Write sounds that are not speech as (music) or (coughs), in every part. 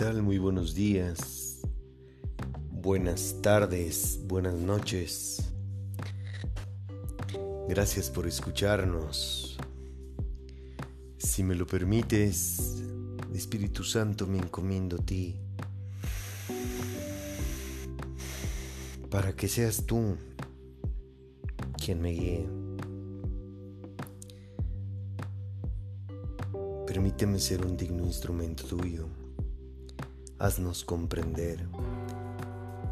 tal? Muy buenos días, buenas tardes, buenas noches. Gracias por escucharnos. Si me lo permites, Espíritu Santo, me encomiendo a ti para que seas tú quien me guíe. Permíteme ser un digno instrumento tuyo. Haznos comprender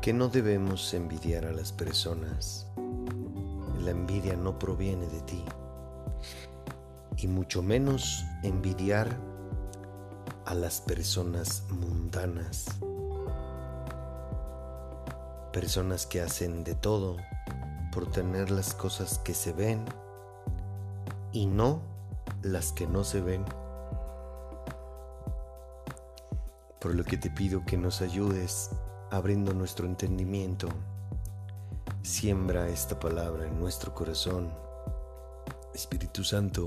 que no debemos envidiar a las personas. La envidia no proviene de ti. Y mucho menos envidiar a las personas mundanas. Personas que hacen de todo por tener las cosas que se ven y no las que no se ven. Por lo que te pido que nos ayudes abriendo nuestro entendimiento. Siembra esta palabra en nuestro corazón. Espíritu Santo,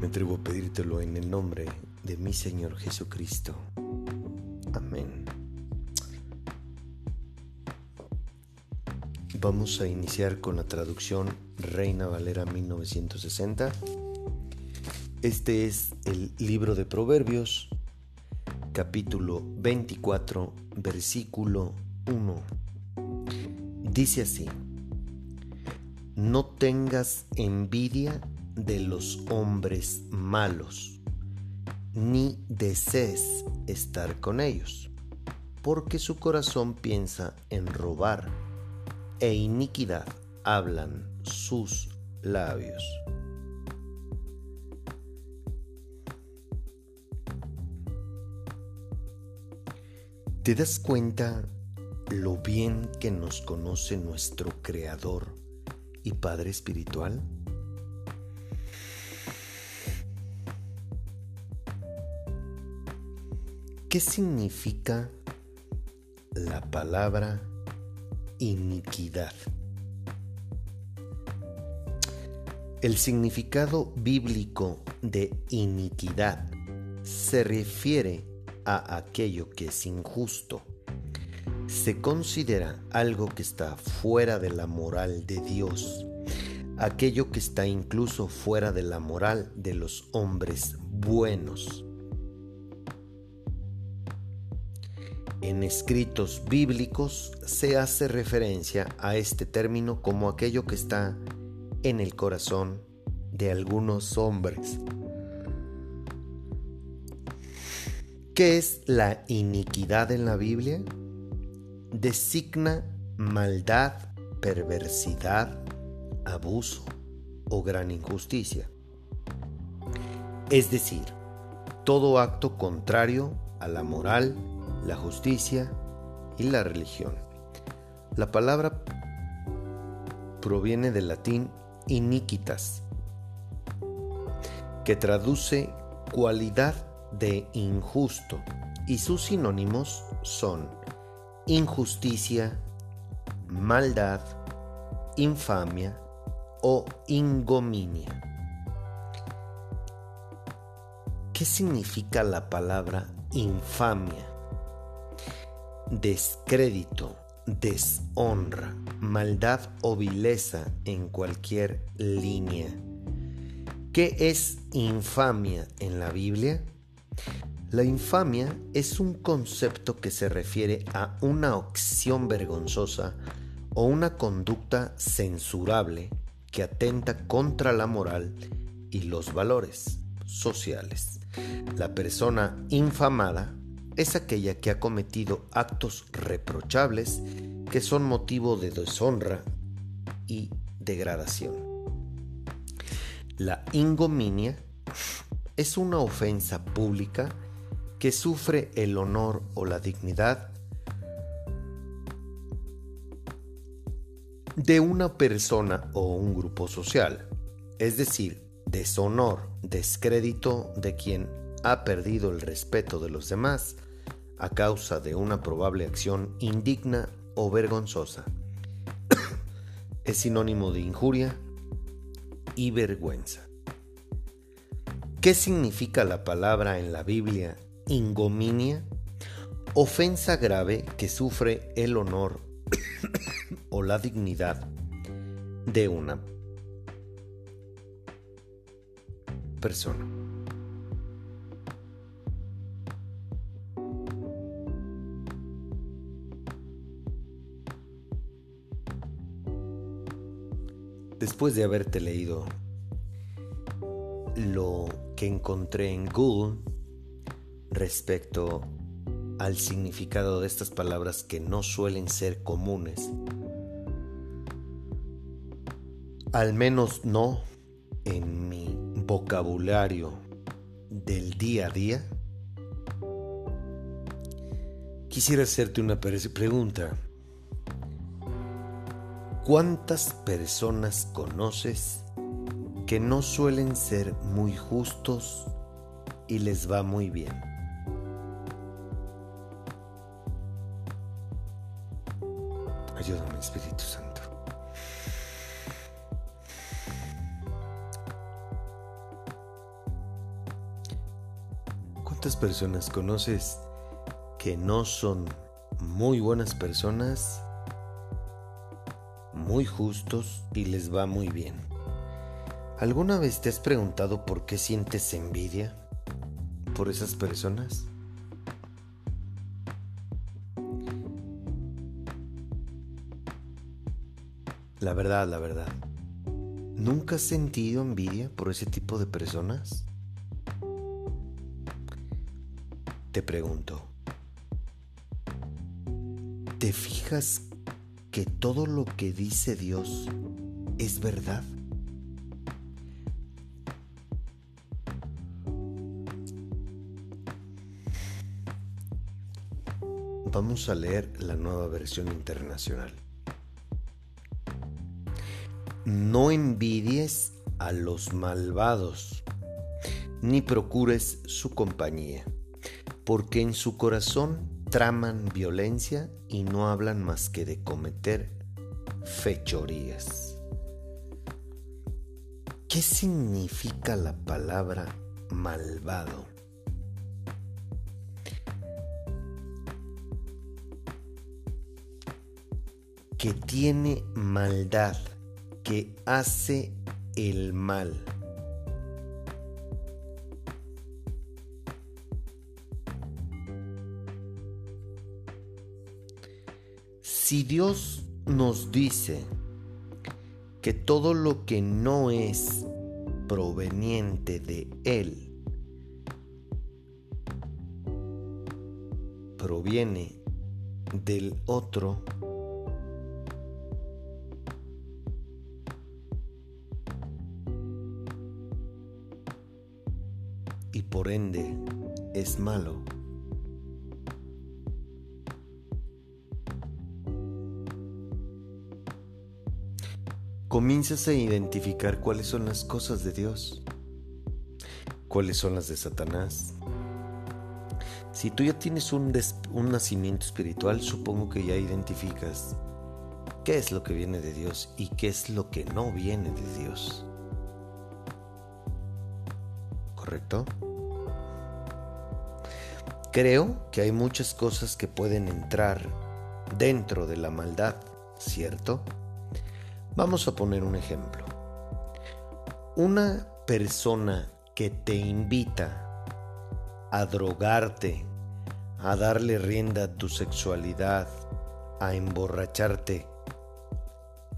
me atrevo a pedírtelo en el nombre de mi Señor Jesucristo. Amén. Vamos a iniciar con la traducción Reina Valera 1960. Este es el libro de Proverbios, capítulo 24, versículo 1. Dice así, no tengas envidia de los hombres malos, ni desees estar con ellos, porque su corazón piensa en robar, e iniquidad hablan sus labios. ¿Te das cuenta lo bien que nos conoce nuestro Creador y Padre Espiritual? ¿Qué significa la palabra iniquidad? El significado bíblico de iniquidad se refiere a aquello que es injusto. Se considera algo que está fuera de la moral de Dios, aquello que está incluso fuera de la moral de los hombres buenos. En escritos bíblicos se hace referencia a este término como aquello que está en el corazón de algunos hombres. ¿Qué es la iniquidad en la Biblia? Designa maldad, perversidad, abuso o gran injusticia. Es decir, todo acto contrario a la moral, la justicia y la religión. La palabra proviene del latín iniquitas, que traduce cualidad de injusto y sus sinónimos son injusticia, maldad, infamia o ingominia. ¿Qué significa la palabra infamia? Descrédito, deshonra, maldad o vileza en cualquier línea. ¿Qué es infamia en la Biblia? La infamia es un concepto que se refiere a una acción vergonzosa o una conducta censurable que atenta contra la moral y los valores sociales. La persona infamada es aquella que ha cometido actos reprochables que son motivo de deshonra y degradación. La ingominia es una ofensa pública que sufre el honor o la dignidad de una persona o un grupo social, es decir, deshonor, descrédito de quien ha perdido el respeto de los demás a causa de una probable acción indigna o vergonzosa. (coughs) es sinónimo de injuria y vergüenza. ¿Qué significa la palabra en la Biblia ingominia Ofensa grave que sufre el honor (coughs) o la dignidad de una persona. Después de haberte leído lo que encontré en Google respecto al significado de estas palabras que no suelen ser comunes, al menos no en mi vocabulario del día a día, quisiera hacerte una pregunta. ¿Cuántas personas conoces que no suelen ser muy justos y les va muy bien? ¿Cuántas personas conoces que no son muy buenas personas muy justos y les va muy bien. ¿Alguna vez te has preguntado por qué sientes envidia por esas personas? La verdad, la verdad. ¿Nunca has sentido envidia por ese tipo de personas? Te pregunto. ¿Te fijas que todo lo que dice Dios es verdad? Vamos a leer la nueva versión internacional. No envidies a los malvados, ni procures su compañía, porque en su corazón traman violencia y no hablan más que de cometer fechorías. ¿Qué significa la palabra malvado? Que tiene maldad, que hace el mal. Si Dios nos dice que todo lo que no es proveniente de Él proviene del otro, y por ende es malo. Comienzas a identificar cuáles son las cosas de Dios, cuáles son las de Satanás. Si tú ya tienes un, un nacimiento espiritual, supongo que ya identificas qué es lo que viene de Dios y qué es lo que no viene de Dios. ¿Correcto? Creo que hay muchas cosas que pueden entrar dentro de la maldad, ¿cierto? Vamos a poner un ejemplo. Una persona que te invita a drogarte, a darle rienda a tu sexualidad, a emborracharte,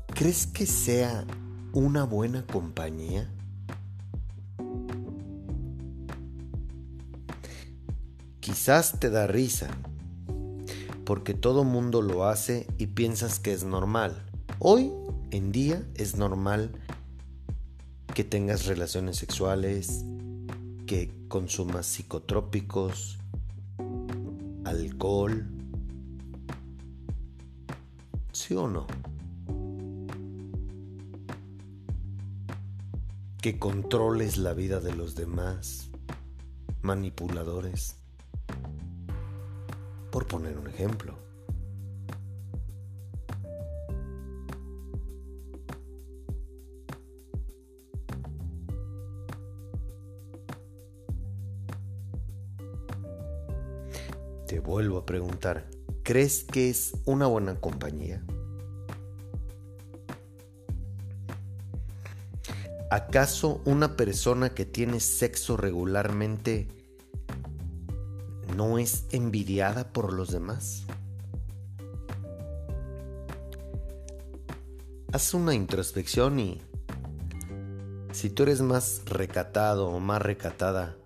¿crees que sea una buena compañía? Quizás te da risa, porque todo mundo lo hace y piensas que es normal. Hoy en día es normal que tengas relaciones sexuales, que consumas psicotrópicos, alcohol. ¿Sí o no? Que controles la vida de los demás, manipuladores. Por poner un ejemplo. Te vuelvo a preguntar, ¿crees que es una buena compañía? ¿Acaso una persona que tiene sexo regularmente no es envidiada por los demás? Haz una introspección y si tú eres más recatado o más recatada,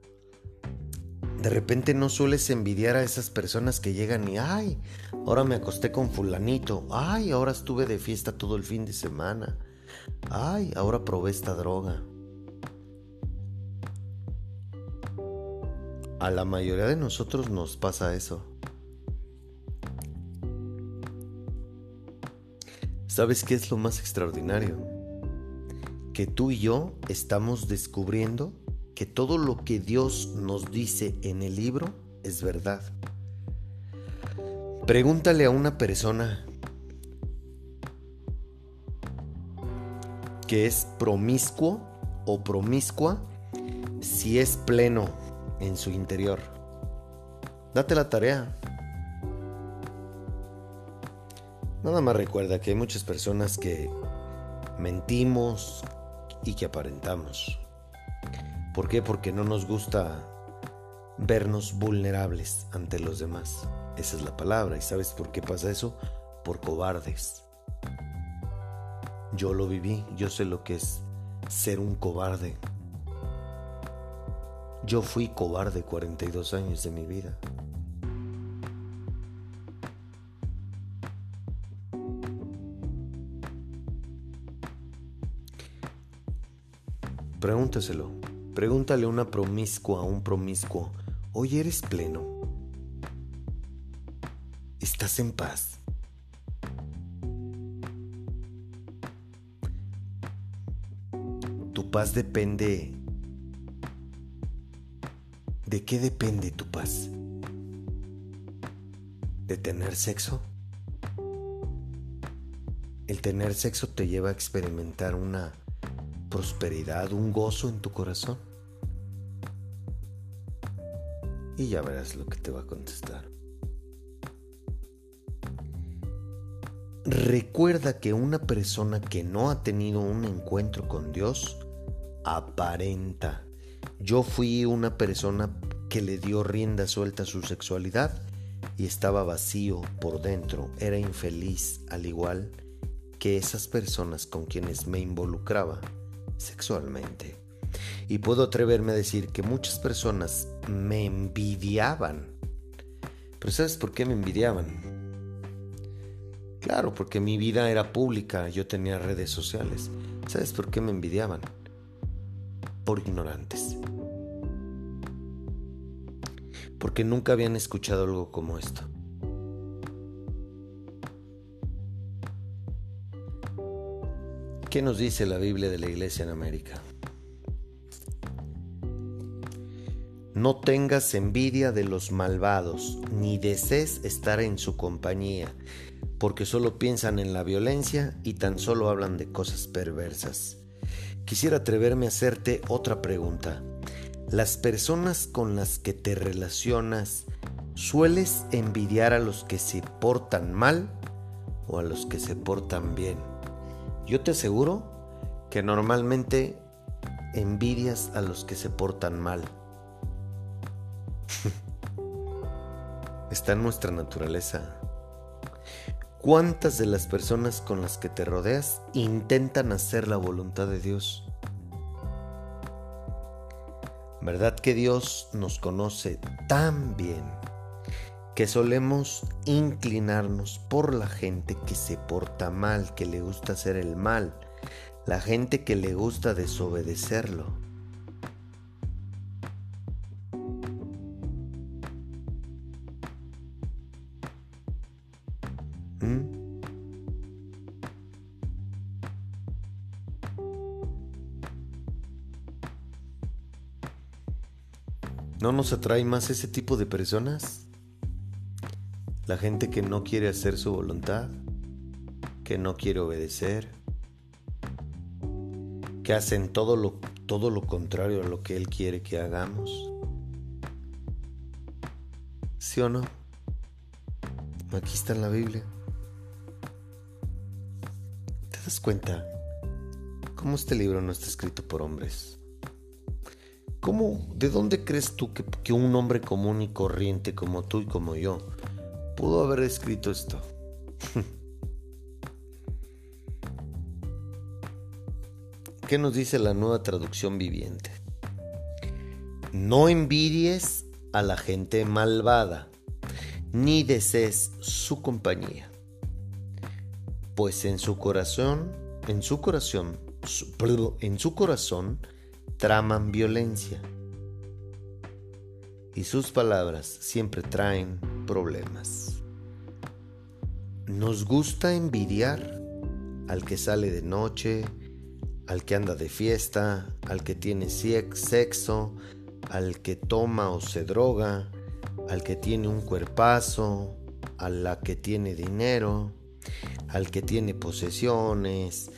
de repente no sueles envidiar a esas personas que llegan y, ay, ahora me acosté con fulanito, ay, ahora estuve de fiesta todo el fin de semana, ay, ahora probé esta droga. A la mayoría de nosotros nos pasa eso. ¿Sabes qué es lo más extraordinario? Que tú y yo estamos descubriendo que todo lo que Dios nos dice en el libro es verdad. Pregúntale a una persona que es promiscuo o promiscua si es pleno en su interior. Date la tarea. Nada más recuerda que hay muchas personas que mentimos y que aparentamos. ¿Por qué? Porque no nos gusta vernos vulnerables ante los demás. Esa es la palabra. ¿Y sabes por qué pasa eso? Por cobardes. Yo lo viví, yo sé lo que es ser un cobarde. Yo fui cobarde 42 años de mi vida. Pregúntaselo. Pregúntale a una promiscua, a un promiscuo. Hoy eres pleno. ¿Estás en paz? Tu paz depende... ¿De qué depende tu paz? ¿De tener sexo? El tener sexo te lleva a experimentar una prosperidad, un gozo en tu corazón. Y ya verás lo que te va a contestar. Recuerda que una persona que no ha tenido un encuentro con Dios aparenta. Yo fui una persona que le dio rienda suelta a su sexualidad y estaba vacío por dentro, era infeliz al igual que esas personas con quienes me involucraba sexualmente. Y puedo atreverme a decir que muchas personas me envidiaban. Pero ¿sabes por qué me envidiaban? Claro, porque mi vida era pública, yo tenía redes sociales. ¿Sabes por qué me envidiaban? Por ignorantes. Porque nunca habían escuchado algo como esto. ¿Qué nos dice la Biblia de la Iglesia en América? No tengas envidia de los malvados, ni desees estar en su compañía, porque solo piensan en la violencia y tan solo hablan de cosas perversas. Quisiera atreverme a hacerte otra pregunta. ¿Las personas con las que te relacionas sueles envidiar a los que se portan mal o a los que se portan bien? Yo te aseguro que normalmente envidias a los que se portan mal. (laughs) Está en nuestra naturaleza. ¿Cuántas de las personas con las que te rodeas intentan hacer la voluntad de Dios? ¿Verdad que Dios nos conoce tan bien que solemos inclinarnos por la gente que se porta mal, que le gusta hacer el mal, la gente que le gusta desobedecerlo. ¿Mm? ¿No nos atrae más ese tipo de personas? La gente que no quiere hacer su voluntad, que no quiere obedecer, que hacen todo lo, todo lo contrario a lo que Él quiere que hagamos. ¿Sí o no? Aquí está en la Biblia. ¿Te das cuenta cómo este libro no está escrito por hombres? ¿Cómo, de dónde crees tú que, que un hombre común y corriente como tú y como yo pudo haber escrito esto? (laughs) ¿Qué nos dice la nueva traducción viviente? No envidies a la gente malvada, ni desees su compañía, pues en su corazón, en su corazón, en su corazón traman violencia y sus palabras siempre traen problemas. Nos gusta envidiar al que sale de noche, al que anda de fiesta, al que tiene sexo, al que toma o se droga, al que tiene un cuerpazo, a la que tiene dinero, al que tiene posesiones,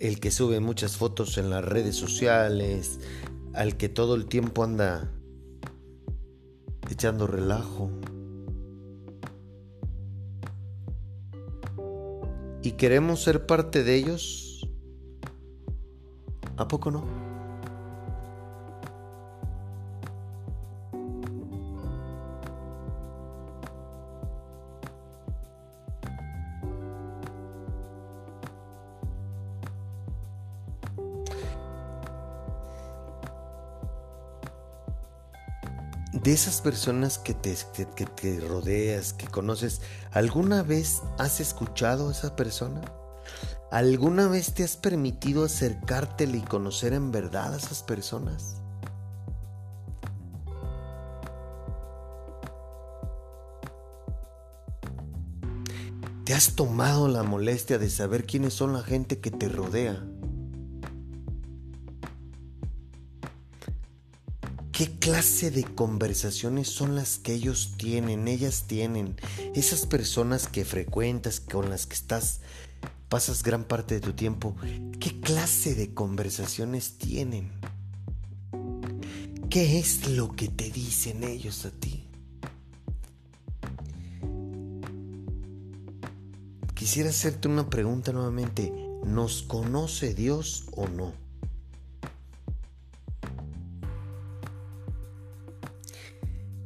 el que sube muchas fotos en las redes sociales, al que todo el tiempo anda echando relajo. ¿Y queremos ser parte de ellos? ¿A poco no? Esas personas que te, que te, rodeas, que conoces, ¿alguna vez has escuchado a esa persona? ¿Alguna vez te has permitido acercártele y conocer en verdad a esas personas? ¿Te has tomado la molestia de saber quiénes son la gente que te rodea? ¿Qué clase de conversaciones son las que ellos tienen, ellas tienen, esas personas que frecuentas, con las que estás pasas gran parte de tu tiempo, ¿qué clase de conversaciones tienen? ¿Qué es lo que te dicen ellos a ti? Quisiera hacerte una pregunta nuevamente. ¿Nos conoce Dios o no?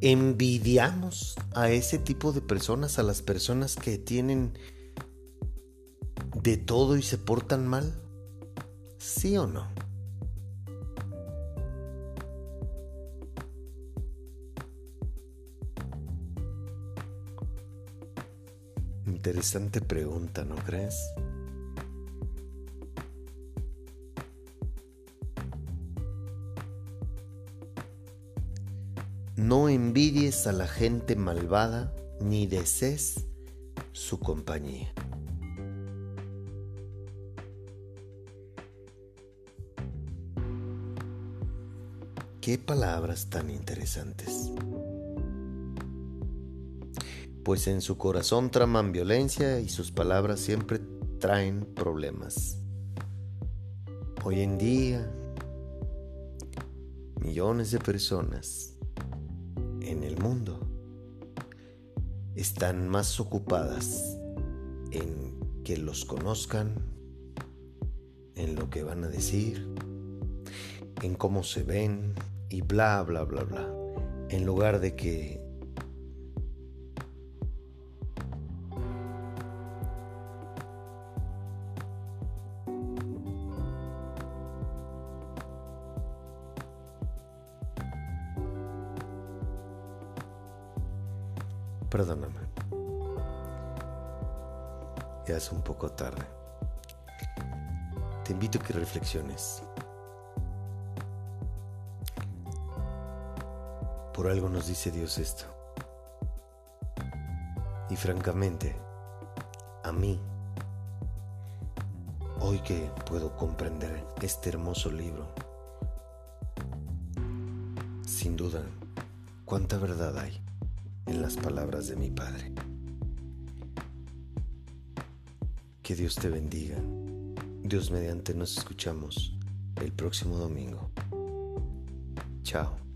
¿Envidiamos a ese tipo de personas, a las personas que tienen de todo y se portan mal? ¿Sí o no? Interesante pregunta, ¿no crees? No envidies a la gente malvada ni desees su compañía. Qué palabras tan interesantes. Pues en su corazón traman violencia y sus palabras siempre traen problemas. Hoy en día, millones de personas en el mundo están más ocupadas en que los conozcan, en lo que van a decir, en cómo se ven, y bla, bla, bla, bla. En lugar de que es un poco tarde. Te invito a que reflexiones. Por algo nos dice Dios esto. Y francamente, a mí, hoy que puedo comprender este hermoso libro, sin duda, cuánta verdad hay en las palabras de mi Padre. Que Dios te bendiga. Dios mediante nos escuchamos el próximo domingo. Chao.